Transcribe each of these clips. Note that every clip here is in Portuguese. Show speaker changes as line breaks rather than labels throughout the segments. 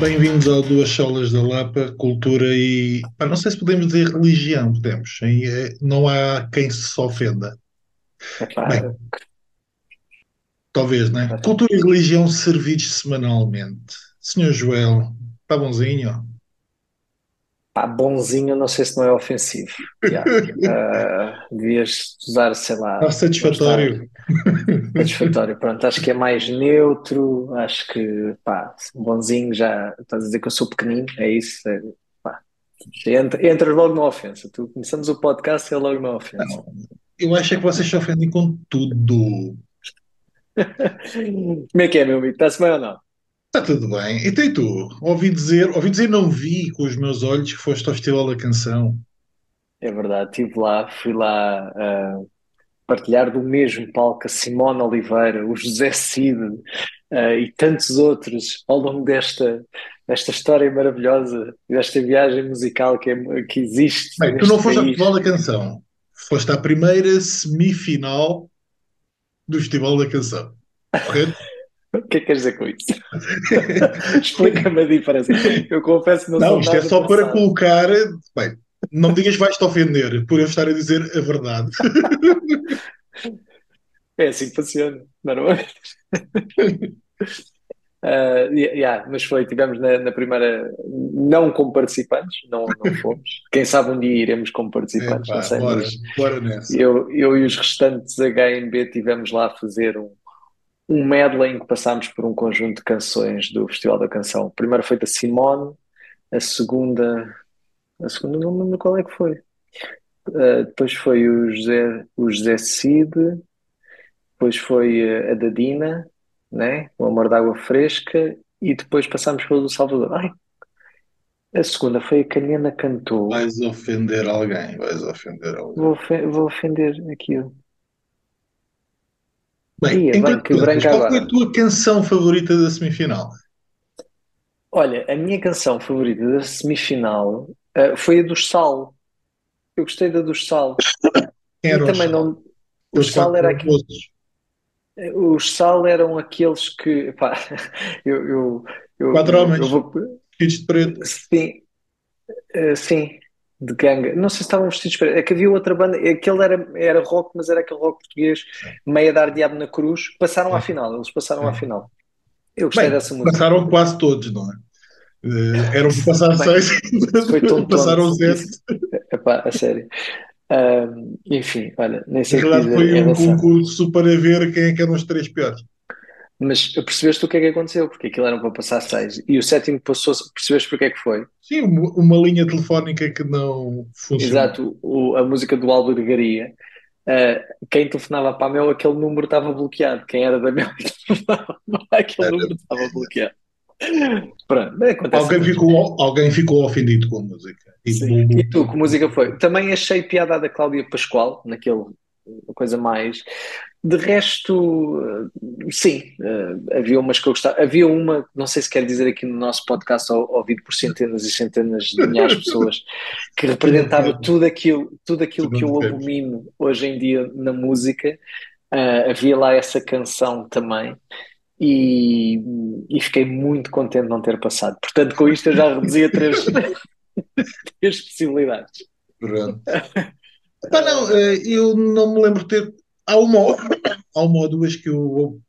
Bem-vindos ao Duas Solas da Lapa, cultura e. Pá, não sei se podemos dizer religião, podemos. Em- eh, Não há quem se ofenda.
Epá,
Bem, talvez, né? Cultura e religião servidos semanalmente. Senhor Joel, está bonzinho?
Pá, bonzinho, não sei se não é ofensivo. Tiago. Ah, devias usar, sei lá,
Está satisfatório?
satisfatório. Pronto, acho que é mais neutro. Acho que, pá, bonzinho já estás a dizer que eu sou pequenino, é isso. é, pá. Entra, entras logo na ofensa. Tu começamos o podcast e é logo na ofensa.
Não. Eu acho é que vocês se ofendem com tudo.
Como é que é, meu amigo? Está-se bem ou não?
Está tudo bem. E tu? Ouvi dizer, ouvi dizer, não vi com os meus olhos que foste ao Festival da Canção.
É verdade, estive lá, fui lá ah, partilhar do mesmo palco a Simone Oliveira, o José Cid ah, e tantos outros ao longo desta, desta história maravilhosa, desta viagem musical que, é- que existe
Bem, tu não foste ao. Festival da Canção. Foste à primeira semifinal do Festival da Canção. Correto?
O que é que queres dizer com isso? Explica-me a diferença. Eu confesso que não,
Não, isto é só para
versado.
colocar. Bem, não digas que vais-te ofender por eu estar a dizer a verdade.
É assim que funciona, normalmente. Uh, yeah, mas foi, tivemos na, na primeira, não como participantes, não, não fomos. Quem sabe um dia iremos como participantes, não sei,
bora,
mas
bora nessa.
eu, eu e os restantes HMB tivemos lá a fazer um, um medley em que passámos por um conjunto de canções do Festival da Canção. A primeira foi da Simone, a segunda, a segunda não me lembro qual é que foi. Uh, depois foi o José, o José Cid, depois foi uh, a da Dina, né? O Amor d'Água Fresca, e depois passámos pelo Salvador. Ai, a segunda foi a que a Nena cantou.
Vais ofender alguém, vais ofender alguém.
Vou, ofe- vou ofender aquilo.
Bem,
Ia, bem, que branca
qual foi a tua canção favorita da semifinal?
Olha, a minha canção favorita da semifinal uh, foi a dos Sal. Eu gostei da dos Sal.
Quem
E
era o
também
Sal?
não. O
Os
Sal era aqui.
famosos.
Os Sal eram aqueles que. Pá, eu, eu, eu,
Quatro
eu,
homens,
eu vou.
de preto.
Sim, uh, sim, de ganga. Não sei se estavam vestidos para. É que havia outra banda. Aquele era, era rock, mas era aquele rock português, meio a dar diabo na cruz. Passaram à final, eles passaram à final. Eu gostei
Bem,
dessa música.
passaram quase todos, não é? Eh, eram para passar
Bem,
seis,
foi tão
passaram sete.
Epá, a sério. Ahm, enfim, olha, nem
Na
sei dizer
foi um
relação.
concurso para ver quem é que eram os três piores.
Mas percebeste o que é que aconteceu? Porque aquilo era para passar seis. E o sétimo passou. Percebeste porque é que foi?
Sim, uma linha telefónica que não funcionou.
Exato, o- a música do Albergaria. ah, quem telefonava para a Mel, aquele número estava bloqueado. Quem era da Mel, aquele número estava bloqueado. Pronto,
Alguém ficou, alguém ficou ofendido com a música. E
Sim.
bu-
E tu, que música foi? Também achei piada da Cláudia Pascoal, naquele coisa mais. De resto, eh, sim, eh, havia umas que eu gostava. Havia uma, não sei se quer dizer aqui no nosso podcast, ou- ouvido por centenas e centenas de milhares de pessoas, que representava tudo aquilo, tudo aquilo que eu abomino hoje em dia na música. Ah, havia lá essa canção também. E, e fiquei muito contente de não ter passado. Portanto, com isto eu já reduzi a três, três possibilidades.
Pronto. Epá, não, eh, eu não me lembro de ter. Há uma, há uma ou duas que eu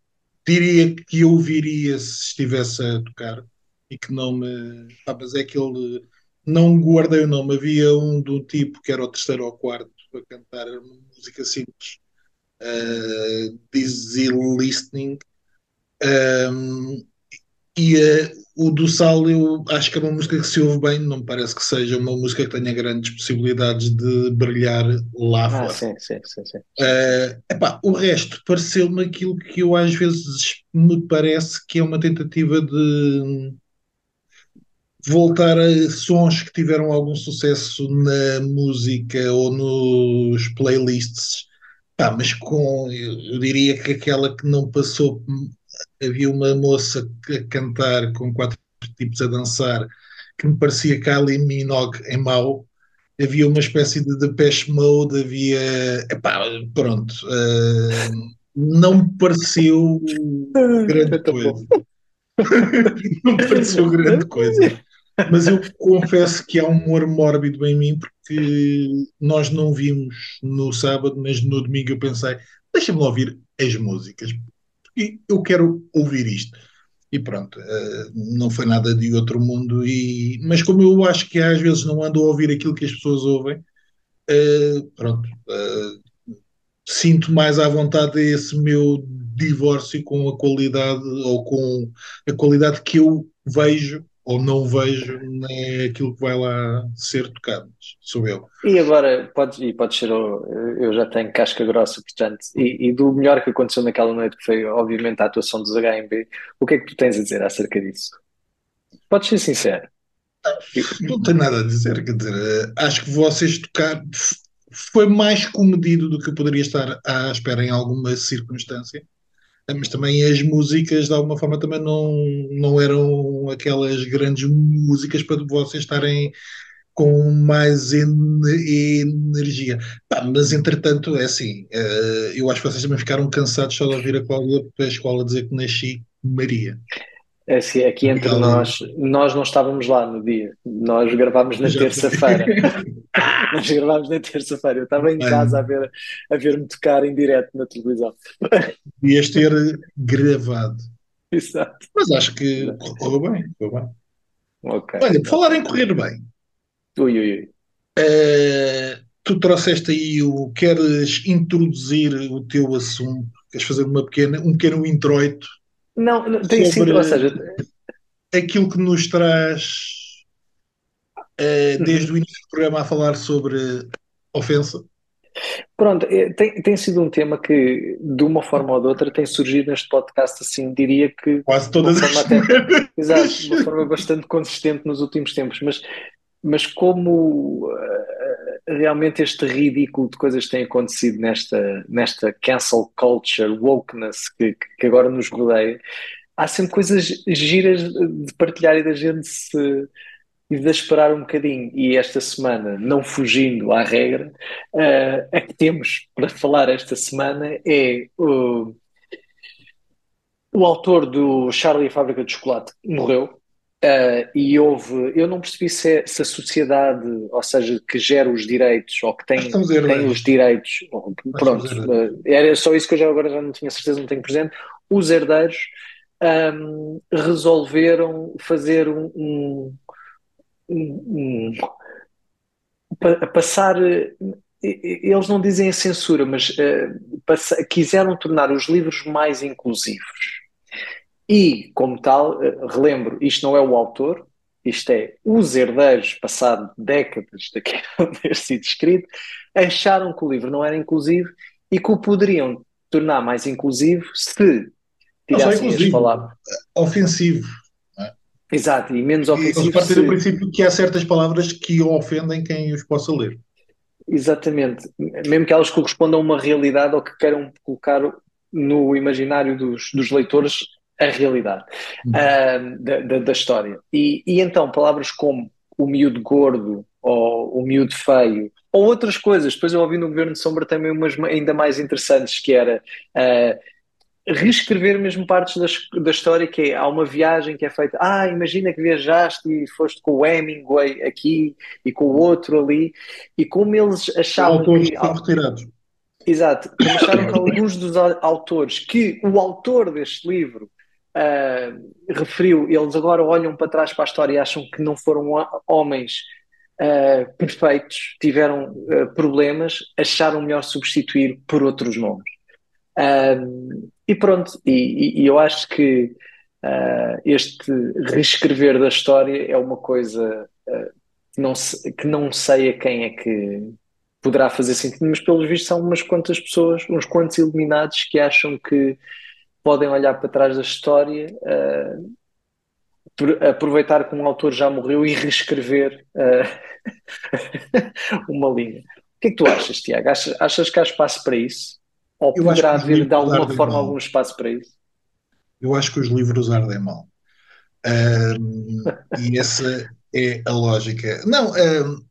diria que eu ouviria se estivesse a tocar e que não me. Ah, mas é aquele. Não guardei o nome. Havia um um tipo que era o terceiro ou quarto a cantar uma música simples. Uh, Dizzy Listening. Um, e eh, o do Sal eu acho que é uma música que se ouve bem, não me parece que seja uma música que tenha grandes possibilidades de brilhar lá
Ah,
fora.
sim, sim, sim, sim.
Eh, epá, o resto pareceu-me aquilo que eu às vezes me parece que é uma tentativa de voltar a sons que tiveram algum sucesso na música ou nos playlists. Pá, mas com, eu diria que aquela que não passou, havia uma moça a cantar com quatro tipos a dançar que me parecia Kylie Minogue em mau. Havia uma espécie de Depeche Mode, havia. Epá, pronto. eh, não me pareceu grande coisa. não me pareceu grande coisa. Mas eu confesso que há um humor mórbido em mim, porque nós não vimos no sábado, mas no domingo eu pensei, deixa-me ouvir as músicas, porque eu quero ouvir isto. E pronto, uh, não foi nada de outro mundo, e, mas como eu acho que às vezes não ando a ouvir aquilo que as pessoas ouvem, uh, pronto, uh, sinto mais à vontade esse meu divórcio com a qualidade ou com a qualidade que eu vejo ou não vejo nem aquilo que vai lá ser tocado, sou eu.
E agora, pode, e pode ser, eu já tenho casca grossa, portanto, e, e, do melhor que aconteceu naquela noite, que foi obviamente a atuação dos HMB, o que é que tu tens a dizer acerca disso? Podes ser sincero.
Não tenho nada a dizer, quer dizer, acho que vocês tocar foi mais comedido do que eu poderia estar à espera em alguma circunstância mas também as músicas de alguma forma também não, não eram aquelas grandes músicas para vocês estarem com mais energia. Pá, mas entretanto, é assim, uh, eu acho que vocês também ficaram cansados só de ouvir a Cláudia para a escola dizer que nasci Maria.
É assim, aqui entre nós, nós não estávamos lá no dia, nós gravámos na terça-feira. nós gravámos na terça-feira. Eu estava em casa a ver a ver-me tocar em direto na televisão.
Devias ter gravado.
Exato.
Mas acho que correu bem, correu bem. Okay. Olha, por falar em correr bem.
Ui, ui, ui.
Uh, tu trouxeste aí o. Queres introduzir o teu assunto? Queres fazer uma pequena, um pequeno introito
não, não tem sido, ou seja,
aquilo que nos traz uh, desde o início do programa a falar sobre ofensa.
Pronto, é, tem, tem sido um tema que, de uma forma ou de outra, tem surgido neste podcast, assim, diria que.
Quase todas as
até, Exato, de uma forma bastante consistente nos últimos tempos, mas, mas como uh, realmente este ridículo de coisas tem acontecido nesta, nesta cancel culture, wokeness que, que agora nos rodeia, há sempre coisas giras de partilhar e da gente se e de esperar um bocadinho. E esta semana, não fugindo à regra, uh, a que temos para falar esta semana é o, o autor do Charlie e a Fábrica de Chocolate morreu. Uh, e houve, eu não percebi se, é, se, a sociedade, ou seja, que gera os direitos ou que tem, tem os direitos, pronto, uh, era só isso que eu já agora já não tinha certeza, não tenho presente. Os herdeiros um, resolveram fazer um, um, um, passar. Eles não dizem a censura, mas uh, passa, quiseram tornar os livros mais inclusivos. E, como tal, eh, relembro, isto não é o autor, isto é os herdeiros, passado décadas daquilo ter sido escrito, acharam que o livro não era inclusivo e que o poderiam tornar mais inclusivo se tirassem as palavras.
Ofensivo.
É? Exato, e menos ofensivo.
Partem se... do princípio que há certas palavras que ofendem quem os possa ler.
Exatamente, mesmo que elas correspondam a uma realidade ou que queiram colocar no imaginário dos, dos leitores a realidade uhum. uh, da, da, da, história. E, e então, palavras como o miúdo gordo ou o miúdo feio ou outras coisas. Depois eu ouvi no Governo de Sombra também umas ainda mais interessantes, que era uh, reescrever mesmo partes da, da história, que é, há uma viagem que é feita, ah, imagina que viajaste e foste com o Hemingway aqui e com o outro ali, e como eles achavam
que... Estão retirados.
Exato, como acharam que alguns dos autores, que o autor deste livro uh, referiu, eles agora olham para trás para a história e acham que não foram homens uh, perfeitos, tiveram uh, problemas, acharam melhor substituir por outros nomes. e pronto, e, e, eu acho que este reescrever da história é uma coisa que, não, que não sei a quem é que poderá fazer sentido, mas pelos vistos são umas quantas pessoas, uns quantos iluminados que acham que podem olhar para trás da história, uh, aproveitar que um autor já morreu e reescrever uh, uma linha. O que é que tu achas, Tiago? Achas, achas que há espaço para isso? Ou Eu poderá haver de alguma forma mal. algum espaço para isso?
Eu acho que os livros ardem mal. Um, e essa é a lógica. Não, um,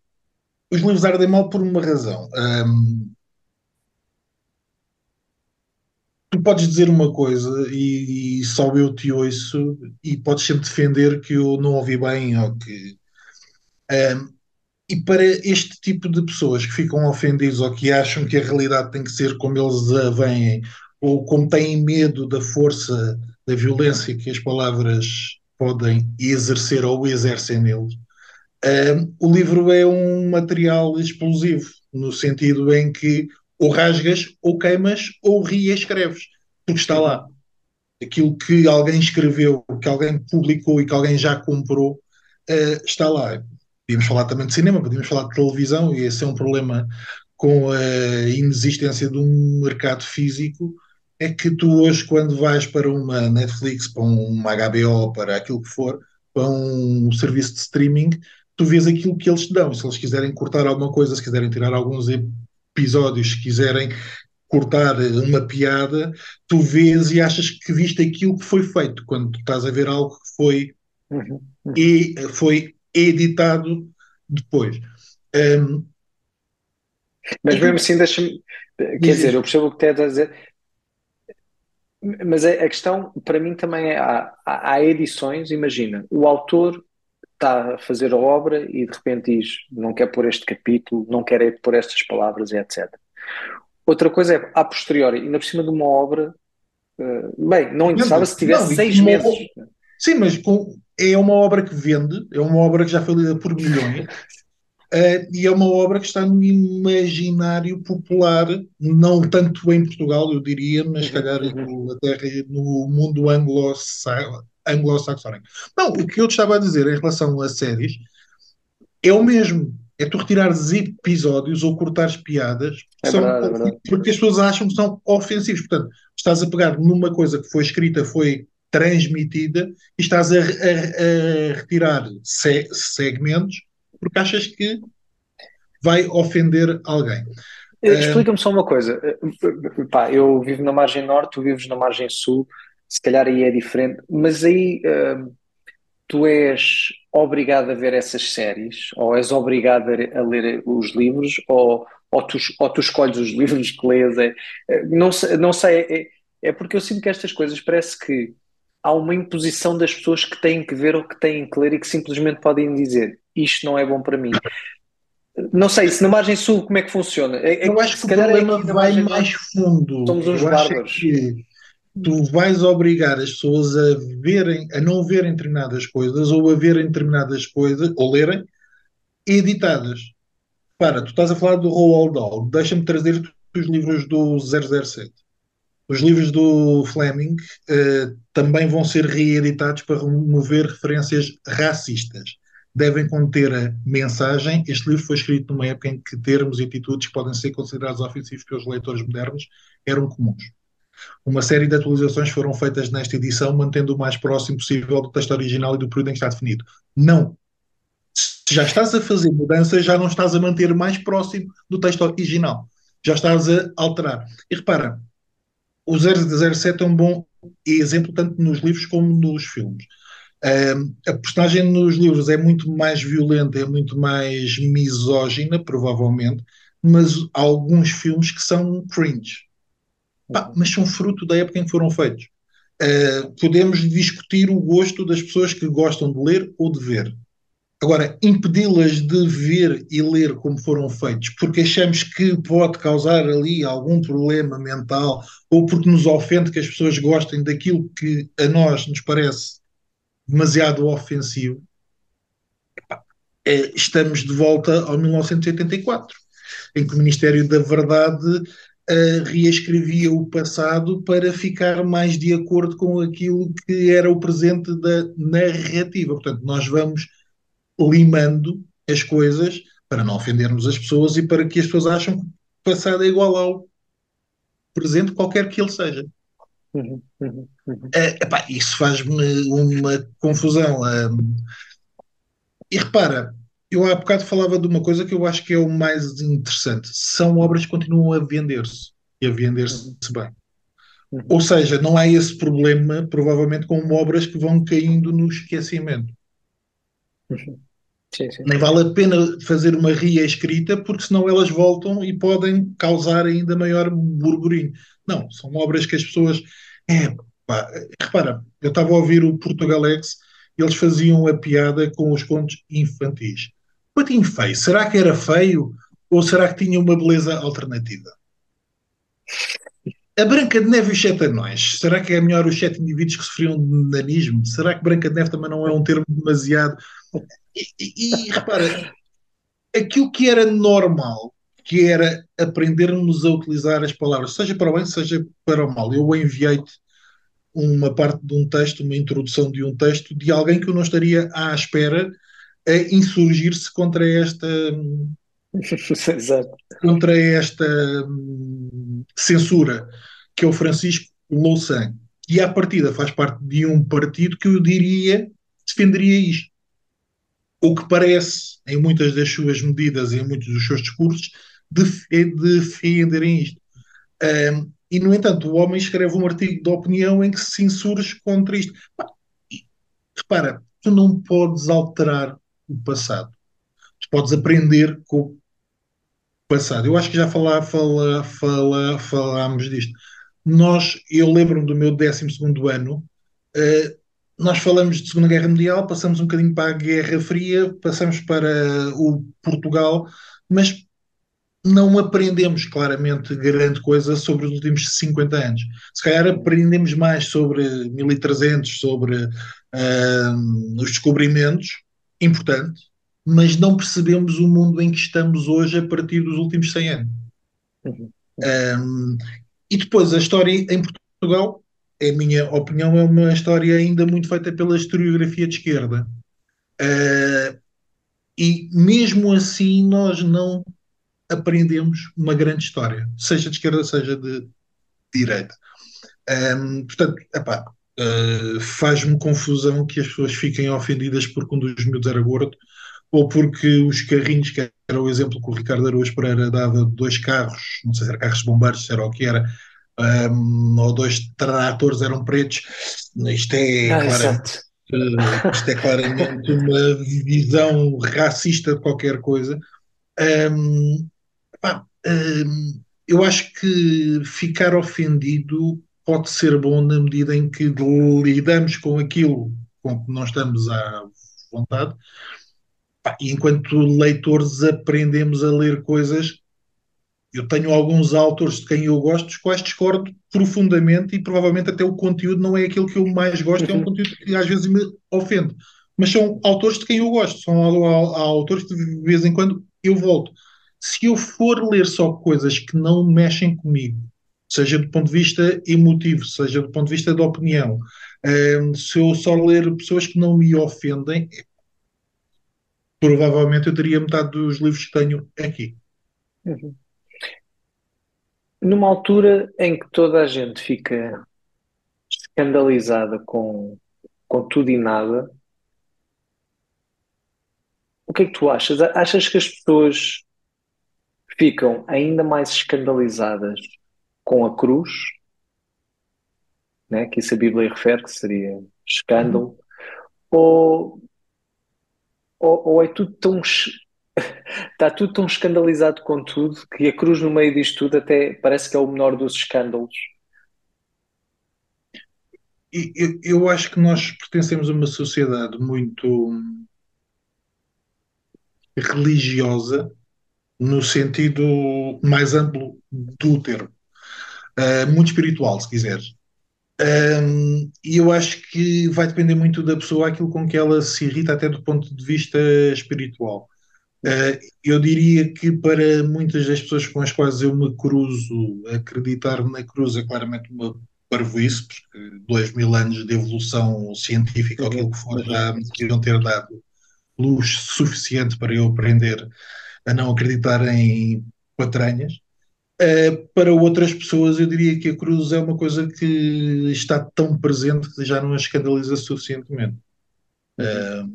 os livros ardem mal por uma razão. Um, tu podes dizer uma coisa e, e, só eu te ouço e podes sempre defender que eu não ouvi bem ou que. Um, e para este tipo de pessoas que ficam ofendidos ou que acham que a realidade tem que ser como eles a veem, ou como têm medo da força, da violência que as palavras podem exercer ou exercem neles, um, o livro é um material explosivo, no sentido em que ou rasgas, ou queimas, ou reescreves, porque está lá. Aquilo que alguém escreveu, que alguém publicou e que alguém já comprou, uh, está lá. Podíamos falar também de cinema, podíamos falar de televisão, e esse é um problema com a inexistência de um mercado físico, é que tu hoje, quando vais para uma Netflix, para uma HBO, para aquilo que for, para um serviço de streaming, tu vês aquilo que eles te dão. Se eles quiserem cortar alguma coisa, se quiserem tirar alguns episódios, se quiserem cortar uma piada, tu vês e achas que viste aquilo que foi feito, quando tu estás a ver algo que foi, uhum. e foi editado depois. Um,
mas mesmo assim, deixa-me. Quer dizer, eu percebo o que estás a dizer, mas a, questão, para mim, também é: há, há edições, imagina, o autor está a fazer a obra e de repente diz não quer pôr este capítulo, não quer pôr estas palavras, etc. Outra coisa é, a posteriori, ainda por cima de uma obra, uh, bem, não interessava se tivesse não, seis meses.
Sim, mas com, é uma obra que vende, é uma obra que já foi lida por milhões. Uh, e é uma obra que está no imaginário popular, não tanto em Portugal, eu diria, mas se calhar uhum. no, no mundo anglo-saxónico anglo-saxónica. Não, o que eu te estava a dizer em relação a séries é o mesmo. É tu retirares episódios ou cortares piadas
é são, verdade,
é porque as pessoas acham que são ofensivos. Portanto, estás a pegar numa coisa que foi escrita, foi transmitida e estás a, a, a retirar se, segmentos porque achas que vai ofender alguém.
Eh, explica-me só uma coisa. Eh, pá, eu vivo na margem norte, tu vives na margem sul se calhar aí é diferente, mas aí uh, tu és obrigado a ver essas séries, ou és obrigado a, a ler os livros, ou, ou, tu, ou tu escolhes os livros que lês. É, é, não, não sei, é, é porque eu sinto que estas coisas parece que há uma imposição das pessoas que têm que ver ou que têm que ler e que simplesmente podem dizer isto não é bom para mim. Não sei, se na margem sul como é que funciona? É,
é eu acho que o é problema é vai mais fundo.
Somos uns eu bárbaros. Que
tu vais obrigar as pessoas a verem, a não verem determinadas coisas ou a verem determinadas coisas, ou lerem, editadas. Para, tu estás a falar do Roald Dahl, deixa-me trazer os livros do 007. Os livros do Fleming uh, também vão ser reeditados para remover referências racistas. Devem conter a mensagem. Este livro foi escrito numa época em que termos e atitudes que podem ser considerados ofensivos pelos leitores modernos eram comuns. Uma série de atualizações foram feitas nesta edição, mantendo o mais próximo possível do texto original e do período em que está definido. Não. Se já estás a fazer mudanças, já não estás a manter mais próximo do texto original. Já estás a alterar. E repara, o 007 é um bom exemplo tanto nos livros como nos filmes. Um, a personagem nos livros é muito mais violenta, é muito mais misógina, provavelmente, mas há alguns filmes que são cringe. Pá, mas são fruto da época em que foram feitos. Uh, podemos discutir o gosto das pessoas que gostam de ler ou de ver. Agora, impedi-las de ver e ler como foram feitos, porque achamos que pode causar ali algum problema mental ou porque nos ofende que as pessoas gostem daquilo que a nós nos parece demasiado ofensivo, é, estamos de volta ao 1984, em que o Ministério da Verdade uh, reescrevia o passado para ficar mais de acordo com aquilo que era o presente da narrativa. Portanto, nós vamos limando as coisas para não ofendermos as pessoas e para que as pessoas acham que o passado é igual ao presente, qualquer que ele seja. Uhum, uhum, uhum. Uh, epá, isso faz-me uma confusão. Um, e repara, eu há bocado falava de uma coisa que eu acho que é o mais interessante. São obras que continuam a vender-se e a vender-se bem. Uhum. Ou seja, não há esse problema, provavelmente, com obras que vão caindo no esquecimento.
Uhum. Sim, sim.
Nem vale a pena fazer uma reescrita, porque senão elas voltam e podem causar ainda maior burburinho. Não, são obras que as pessoas. É, pá, repara, eu estava a ouvir o Portugalex, eles faziam a piada com os contos infantis. Patinho feio, será que era feio ou será que tinha uma beleza alternativa? A Branca de Neve e os Sete Anões, será que é melhor os sete indivíduos que sofriam de nanismo? Será que Branca de Neve também não é um termo demasiado. E, e, e repara, aquilo que era normal, que era aprendermos a utilizar as palavras, seja para o bem, seja para o mal. Eu enviei-te uma parte de um texto, uma introdução de um texto de alguém que eu não estaria à espera a insurgir-se contra esta
Exato.
contra esta hum, censura, que é o Francisco Louçã. E à partida faz parte de um partido que eu diria defenderia isto. O que parece, em muitas das suas medidas e em muitos dos seus discursos, defenderem isto. Um, e, no entanto, o homem escreve um artigo de opinião em que se insurge contra isto. repara, tu não podes alterar o passado. Tu podes aprender com o passado. Eu acho que já falar, falar, falámos disto. Nós, eu lembro-me do meu 12 ano, uh, nós falamos de Segunda Guerra Mundial, passamos um bocadinho para a Guerra Fria, passamos para o Portugal, mas não aprendemos claramente grande coisa sobre os últimos 50 anos. Se calhar aprendemos mais sobre 1300, sobre uh, os descobrimentos, importante, mas não percebemos o mundo em que estamos hoje a partir dos últimos 100 anos. Uhum. Um, e depois a história em Portugal, é a minha opinião, é uma história ainda muito feita pela historiografia de esquerda. Uh, e mesmo assim nós não aprendemos uma grande história, seja de esquerda, seja de direita. Um, portanto, epá, uh, faz-me confusão que as pessoas fiquem ofendidas porque um dos miúdos era gordo ou porque os carrinhos, que era o exemplo que o Ricardo Araújo Pereira dava, dois carros, não sei se era carros de bombeiros, se era o que era, um, ou dois tratores eram pretos, isto é, ah, claramente, uh, isto é claramente uma visão racista de qualquer coisa. Um, pá, um, eu acho que ficar ofendido pode ser bom na medida em que lidamos com aquilo com que não estamos à vontade, e enquanto leitores aprendemos a ler coisas. Eu tenho alguns autores de quem eu gosto, dos quais discordo profundamente e provavelmente até o conteúdo não é aquilo que eu mais gosto, é um uhum. conteúdo que às vezes me ofende. Mas são autores de quem eu gosto, são autores que de vez em quando eu volto. Se eu for ler só coisas que não mexem comigo, seja do ponto de vista emotivo, seja do ponto de vista da opinião, se eu só ler pessoas que não me ofendem, provavelmente eu teria metade dos livros que tenho aqui.
Uhum. Numa altura em que toda a gente fica escandalizada com, com tudo e nada, o que é que tu achas? Achas que as pessoas ficam ainda mais escandalizadas com a cruz, né, que isso a Bíblia refere que seria escândalo, uhum. ou ou, ou é tudo tão. Está tudo tão escandalizado com tudo que a cruz no meio disto tudo até parece que é o menor dos escândalos.
Eu, eu acho que nós pertencemos a uma sociedade muito religiosa no sentido mais amplo do termo. Uh, muito espiritual, se quiseres. Um, e eu acho que vai depender muito da pessoa aquilo com que ela se irrita, até do ponto de vista espiritual. Uh, eu diria que para muitas das pessoas com as quais eu me cruzo, acreditar na cruz é claramente uma parvoíce, porque dois mil anos de evolução científica, ou aquilo que for, já me ter dado luz suficiente para eu aprender a não acreditar em patranhas. Uh, para outras pessoas, eu diria que a cruz é uma coisa que está tão presente que já não a escandaliza suficientemente. Uh,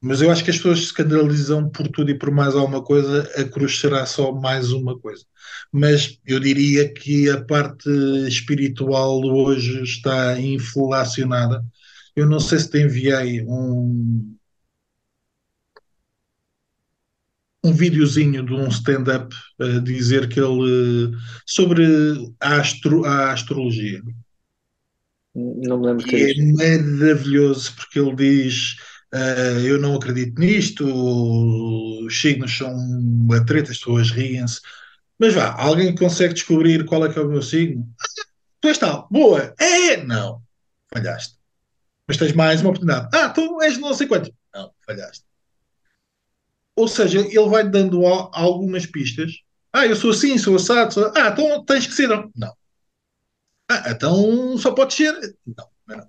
mas eu acho que as pessoas se escandalizam por tudo e por mais alguma coisa, a cruz será só mais uma coisa. Mas eu diria que a parte espiritual hoje está inflacionada. Eu não sei se te enviei um, um videozinho de um stand-up a dizer que ele sobre a, astro, a astrologia.
Não me lembro de ter
E é
visto.
maravilhoso porque ele diz: ah, Eu não acredito nisto, os signos são uma treta, as pessoas riem-se. Mas vá, alguém consegue descobrir qual é que é o meu signo? Tu és tal, boa, é, não, falhaste. Mas tens mais uma oportunidade. Ah, tu és não sei quanto. Não, falhaste. Ou seja, ele vai dando al- algumas pistas. Ah, eu sou assim, sou assado. Sou... Ah, então tens que ser. Não. Ah, então só pode ser. Não, não. não.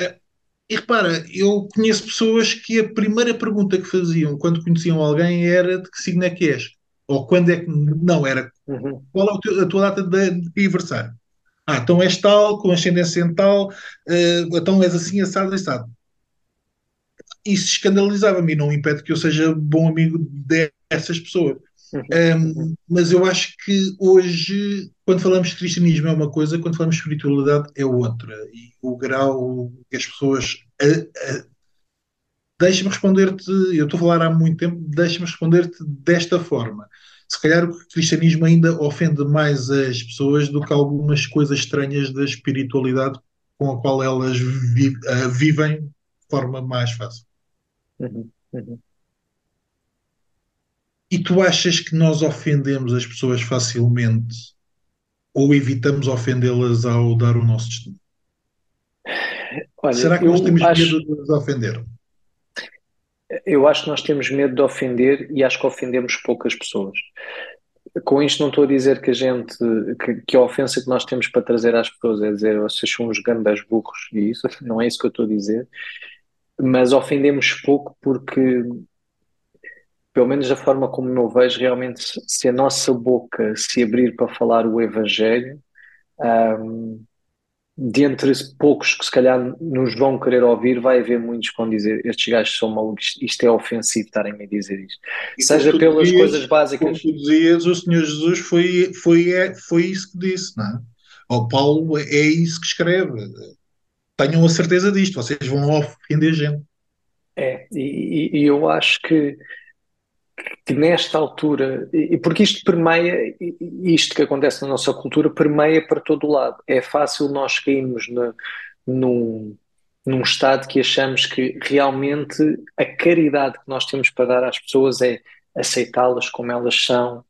É, E repara, eu conheço pessoas que a primeira pergunta que faziam quando conheciam alguém era de que signo é que és? Ou quando é que. Não, era
Uhum,
qual é a tua data de, de aniversário? Ah, então és tal, com ascendência em tal, eh, então és assim, assado, assado. Isso escandalizava-me e não impede que eu seja bom amigo dessas pessoas.
uhum, uhum,
Um, mas eu acho que hoje, quando falamos de cristianismo é uma coisa, quando falamos de espiritualidade é outra. E o grau que as pessoas. Deixa-me responder-te, eu estou a falar há muito tempo, deixa-me responder-te desta forma. Se calhar o cristianismo ainda ofende mais as pessoas do que algumas coisas estranhas da espiritualidade com a qual elas ah, vivem de forma mais fácil.
Uhum, uhum.
E tu achas que nós ofendemos as pessoas facilmente ou evitamos ofendê-las ao dar o nosso testemunho?
Olha,
Será que nós temos
acho,
medo de nos ofender?
eu acho que nós temos medo de ofender e acho que ofendemos poucas pessoas. Com isto não estou a dizer que a gente, que, que a ofensa que nós temos para trazer às pessoas é dizer vocês são uns grandes burros e isso, não é isso que eu estou a dizer, mas ofendemos pouco porque, pelo menos da forma como eu vejo, realmente se a nossa boca se abrir para falar o Evangelho, hum, de entre poucos que se calhar nos vão querer ouvir, vai haver muitos que vão dizer estes gajos são malucos, isto é ofensivo estarem-me a dizer isto.
E
Seja pelas
dizias,
coisas básicas,
como tu dizias, o Senhor Jesus foi, foi, é, foi isso que disse, não é? O Paulo é isso que escreve. Tenham a certeza disto, vocês vão ofender gente.
é, e, e- eu acho que que nesta altura, e porque isto permeia, isto que acontece na nossa cultura permeia para todo o lado. É fácil nós cairmos na, num, num estado que achamos que realmente a caridade que nós temos para dar às pessoas é aceitá-las como elas são,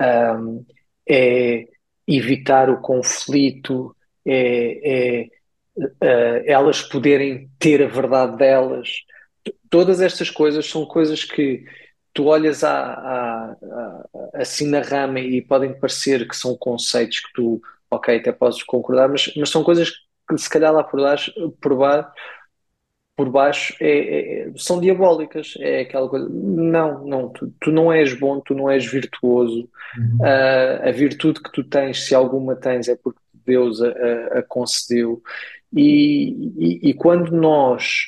um, é evitar o conflito, é, é uh, elas poderem ter a verdade delas. Todas estas coisas são coisas que tu olhas a, a, a, assim na rama e podem parecer que são conceitos que tu, ok, até podes concordar, mas, mas são coisas que se calhar lá por baixo, por baixo, por baixo é, é, são diabólicas. É aquela coisa, não, não, tu, tu não és bom, tu não és virtuoso.
Uhum.
Uh, a virtude que tu tens, se alguma tens, é porque Deus a, a, a concedeu. E, e, e, quando nós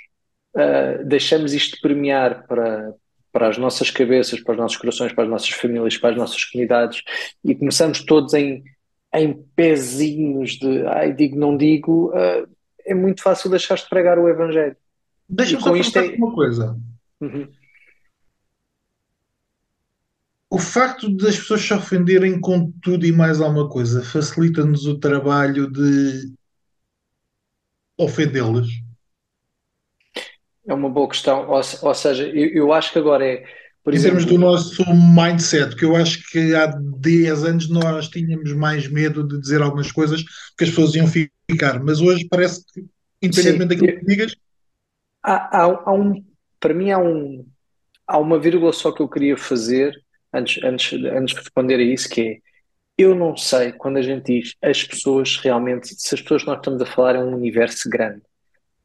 uh, deixamos isto premiar para, para as nossas cabeças, para os nossos corações, para as nossas famílias, para as nossas comunidades, e começamos todos em, em pezinhos de ai, digo, não digo, uh, é muito fácil deixar-te pregar o Evangelho.
Deixa-me só perguntar é... uma coisa.
Uhum.
O facto das pessoas se ofenderem com tudo e mais alguma coisa facilita-nos o trabalho de ofendê-las?
É uma boa questão. Ou, ou seja, eu, eu, acho que agora é. Por
em
exemplo,
termos do nosso mindset, que eu acho que há 10 anos nós tínhamos mais medo de dizer algumas coisas que as pessoas iam ficar, mas hoje parece que, independentemente daquilo que digas.
Há, há, há um, para mim, há, um, há uma vírgula só que eu queria fazer antes, antes, antes de responder a isso, que é eu não sei quando a gente diz as pessoas realmente, se as pessoas que nós estamos a falar é um universo grande.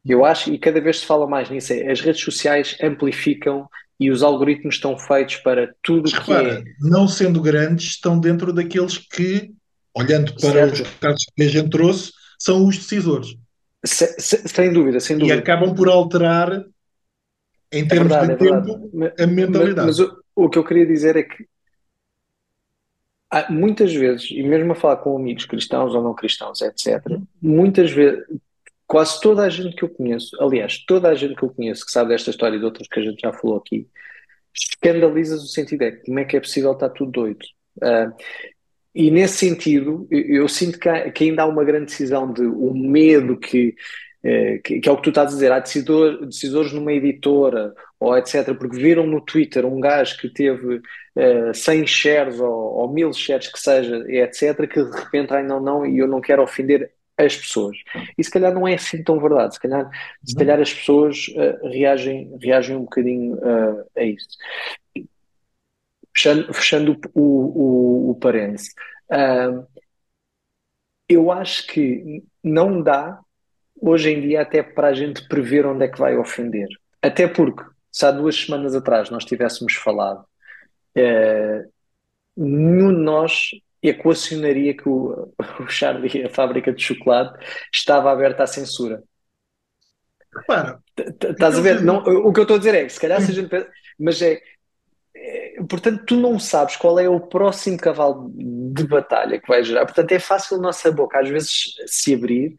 Eu acho, e cada vez se fala mais nisso, é, as redes sociais amplificam e os algoritmos estão feitos para tudo o que é.
Não sendo grandes, estão dentro daqueles que, olhando para
Certo.
os casos que a gente trouxe, são os decisores.
Se, se, sem dúvida, sem
E
dúvida.
acabam por alterar, em termos
verdade,
de
é
tempo, a mentalidade.
Mas, mas o, o que eu queria dizer é que há, muitas vezes, e mesmo a falar com amigos cristãos ou não cristãos, etc., muitas vezes, quase toda a gente que eu conheço, aliás, toda a gente que eu conheço que sabe desta história e de outras que a gente já falou aqui, escandalizas o sentido é como é que é possível estar tudo doido. Uh, e nesse sentido, eu, eu sinto que, há, que, ainda há uma grande decisão de o um medo que, que, que, é o que tu estás a dizer, há decisor, decisores numa editora ou etc, porque viram no Twitter um gajo que teve uh, 100 shares ou, ou 1000 shares que seja, etc, que de repente, ai não, não, e eu não quero ofender as pessoas. E se calhar não é assim tão verdade, se calhar, se calhar as pessoas uh, reagem, reagem um bocadinho uh, a isso. Fechando, fechando o, o, o parênteses, uh, eu acho que não dá, hoje em dia, até para a gente prever onde é que vai ofender. Até porque, se há duas semanas atrás nós tivéssemos falado, uh, nenhum de nós equacionaria que o, o Charlie, a fábrica de chocolate, estava aberta à censura.
Repara.
Estás a ver? Não, o que eu estou a dizer é, se calhar se a gente. Mas é, portanto, tu não sabes qual é o próximo cavalo de batalha que vai gerar. Portanto, é fácil a nossa boca às vezes se abrir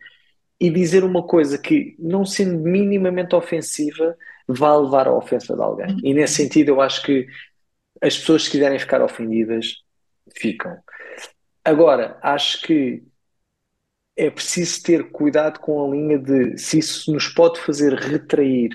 e dizer uma coisa que, não sendo minimamente ofensiva, vai levar à ofensa de alguém. E nesse sentido, eu acho que as pessoas, se quiserem ficar ofendidas, ficam. Agora, acho que é preciso ter cuidado com a linha de se isso nos pode fazer retrair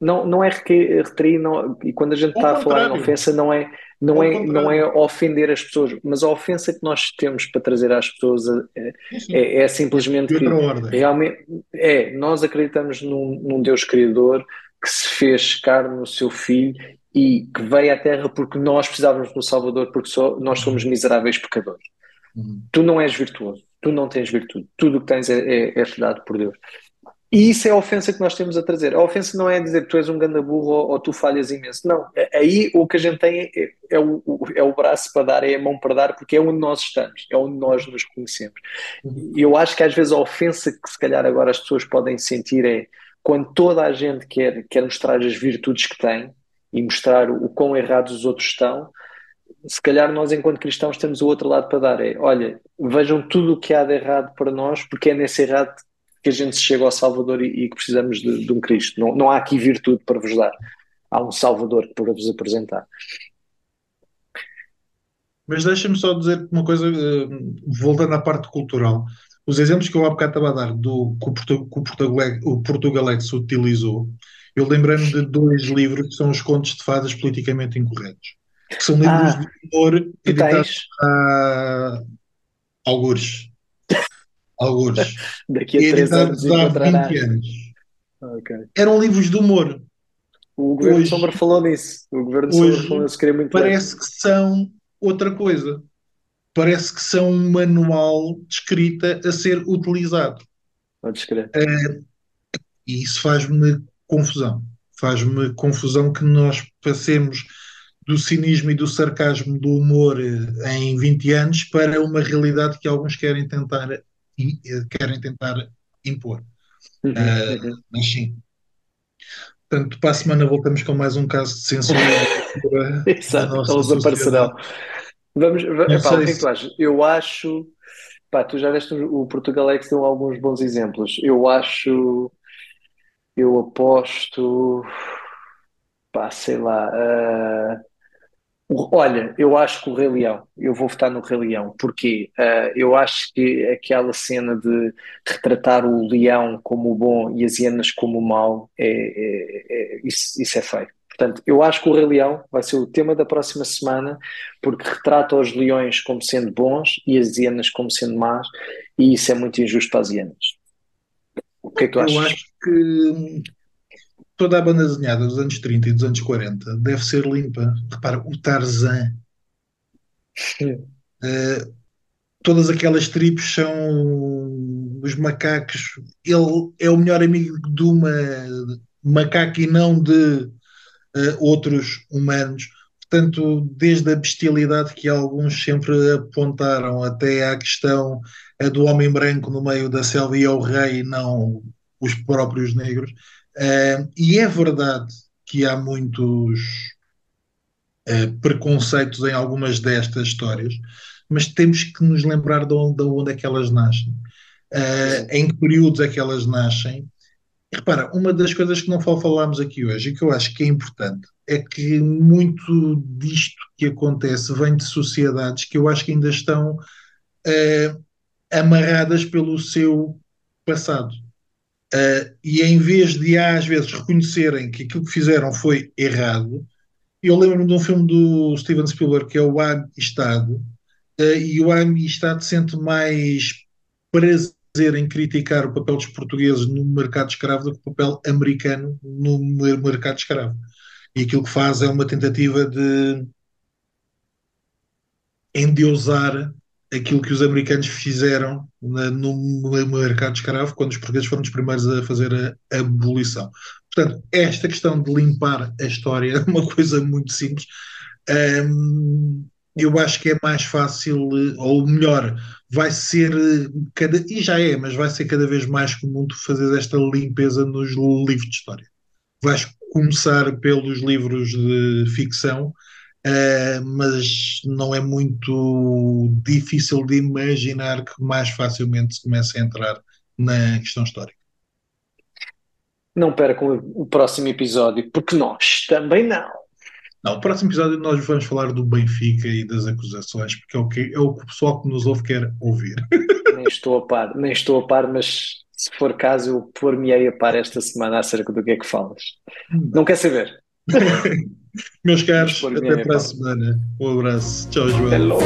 não, não é retrair, não, e quando a gente está a falar em ofensa, não é, não, é, não é ofender as pessoas, mas a ofensa que nós temos para trazer às pessoas é, é, é simplesmente que realmente é, nós acreditamos num, num Deus Criador que se fez carne no seu Filho e que veio à Terra porque nós precisávamos do Salvador, porque só, nós somos uhum. miseráveis pecadores. Uhum. Tu não és virtuoso, tu não tens virtude, tudo o que tens é, é, é dado por Deus. E isso é a ofensa que nós temos a trazer. A ofensa não é dizer tu és um ganda burro ou, ou, tu falhas imenso. Não. Aí o que a gente tem é, é, o, é o braço para dar, é a mão para dar, porque é onde nós estamos, é onde nós nos conhecemos. E eu acho que às vezes a ofensa que se calhar agora as pessoas podem sentir é quando toda a gente quer, quer mostrar as virtudes que tem e mostrar o quão errados os outros estão, se calhar nós, enquanto cristãos, temos o outro lado para dar. É, olha, vejam tudo o que há de errado para nós, porque é nesse errado que a gente chega ao Salvador e, e que precisamos de, de, um Cristo. Não, não há aqui virtude para vos dar. Há um Salvador para vos apresentar.
Mas deixa-me só dizer uma coisa, eh, voltando à parte cultural. Os exemplos que eu há bocado estava a dar do que o, Portu, que o, Portugalex, o Portugalex utilizou, eu lembrei-me de dois livros que são os contos de fadas politicamente incorretos. Que são livros ah, de humor editados a algures alguns.
Daqui a três anos há 20 anos.
Okay. Eram livros de humor.
O governo hoje, Sombra falou nisso. O governo Sombra falou nisso, queria muito
Parece bem. que são outra coisa. Parece que são um manual de escrita a ser utilizado.
Pode escrever.
Uh, e isso faz-me confusão. Faz-me confusão que nós passemos do cinismo e do sarcasmo do humor eh, em 20 anos para uma realidade que alguns querem tentar e querem tentar impor. Uhum, uh, Mas sim. Portanto, para a semana voltamos com mais um caso de censura.
Exato, eles aparecerão. Vamos, vamos epá, o que é tu achas? Eu acho. Pá, tu já veste o Portugalex deu alguns bons exemplos. Eu acho. Eu aposto. Pá, sei lá. Uh, Olha, eu acho que o Rei Leão, eu vou votar no Rei Leão, porque uh, eu acho que aquela cena de retratar o leão como o bom e as hienas como o mau, é, é, é, isso, isso é feio. Portanto, eu acho que o Rei Leão vai ser o tema da próxima semana, porque retrata os leões como sendo bons e as hienas como sendo más, e isso é muito injusto para as hienas. O que é que tu achas?
Eu acho que toda a banda desenhada dos anos 30 e dos anos 40 deve ser limpa. Repara, o Tarzan. Uh, todas aquelas tribos são os macacos. Ele é o melhor amigo de uma macaca e não de uh, outros humanos. Portanto, desde a bestialidade que alguns sempre apontaram até à questão do homem branco no meio da selva e ao rei, não os próprios negros, Uh, e é verdade que há muitos uh, preconceitos em algumas destas histórias, mas temos que nos lembrar de onde, de onde é que elas nascem, uh, em que períodos é que elas nascem. repara, uma das coisas que não falámos aqui hoje e que eu acho que é importante é que muito disto que acontece vem de sociedades que eu acho que ainda estão uh, amarradas pelo seu passado. Uh, e em vez de às vezes reconhecerem que aquilo que fizeram foi errado, eu lembro-me de um filme do Steven Spielberg que é o Amistad, uh, e o Amistad sente mais prazer em criticar o papel dos portugueses no mercado escravo do que o papel americano no mercado escravo. E aquilo que faz é uma tentativa de endeusar aquilo que os americanos fizeram na, no mercado escravo quando os portugueses foram os primeiros a fazer a, abolição. Portanto, esta questão de limpar a história é uma coisa muito simples. Um, eu acho que é mais fácil, ou melhor, vai ser cada, e já é, mas vai ser cada vez mais comum tu fazer esta limpeza nos livros de história. Vais começar pelos livros de ficção Uh, mas não é muito difícil de imaginar que mais facilmente se comece a entrar na questão histórica.
Não percam o próximo episódio, porque nós também não.
Não, o próximo episódio nós vamos falar do Benfica e das acusações, porque é o que, é o, que o pessoal que nos ouve quer ouvir.
Nem estou a par, nem estou a par, mas se for caso eu pôr-me-ei a par esta semana acerca do que é que falas. Não, não quer saber?
Meus caros, Porque até é, para a semana. Um abraço. Tchau,
joel，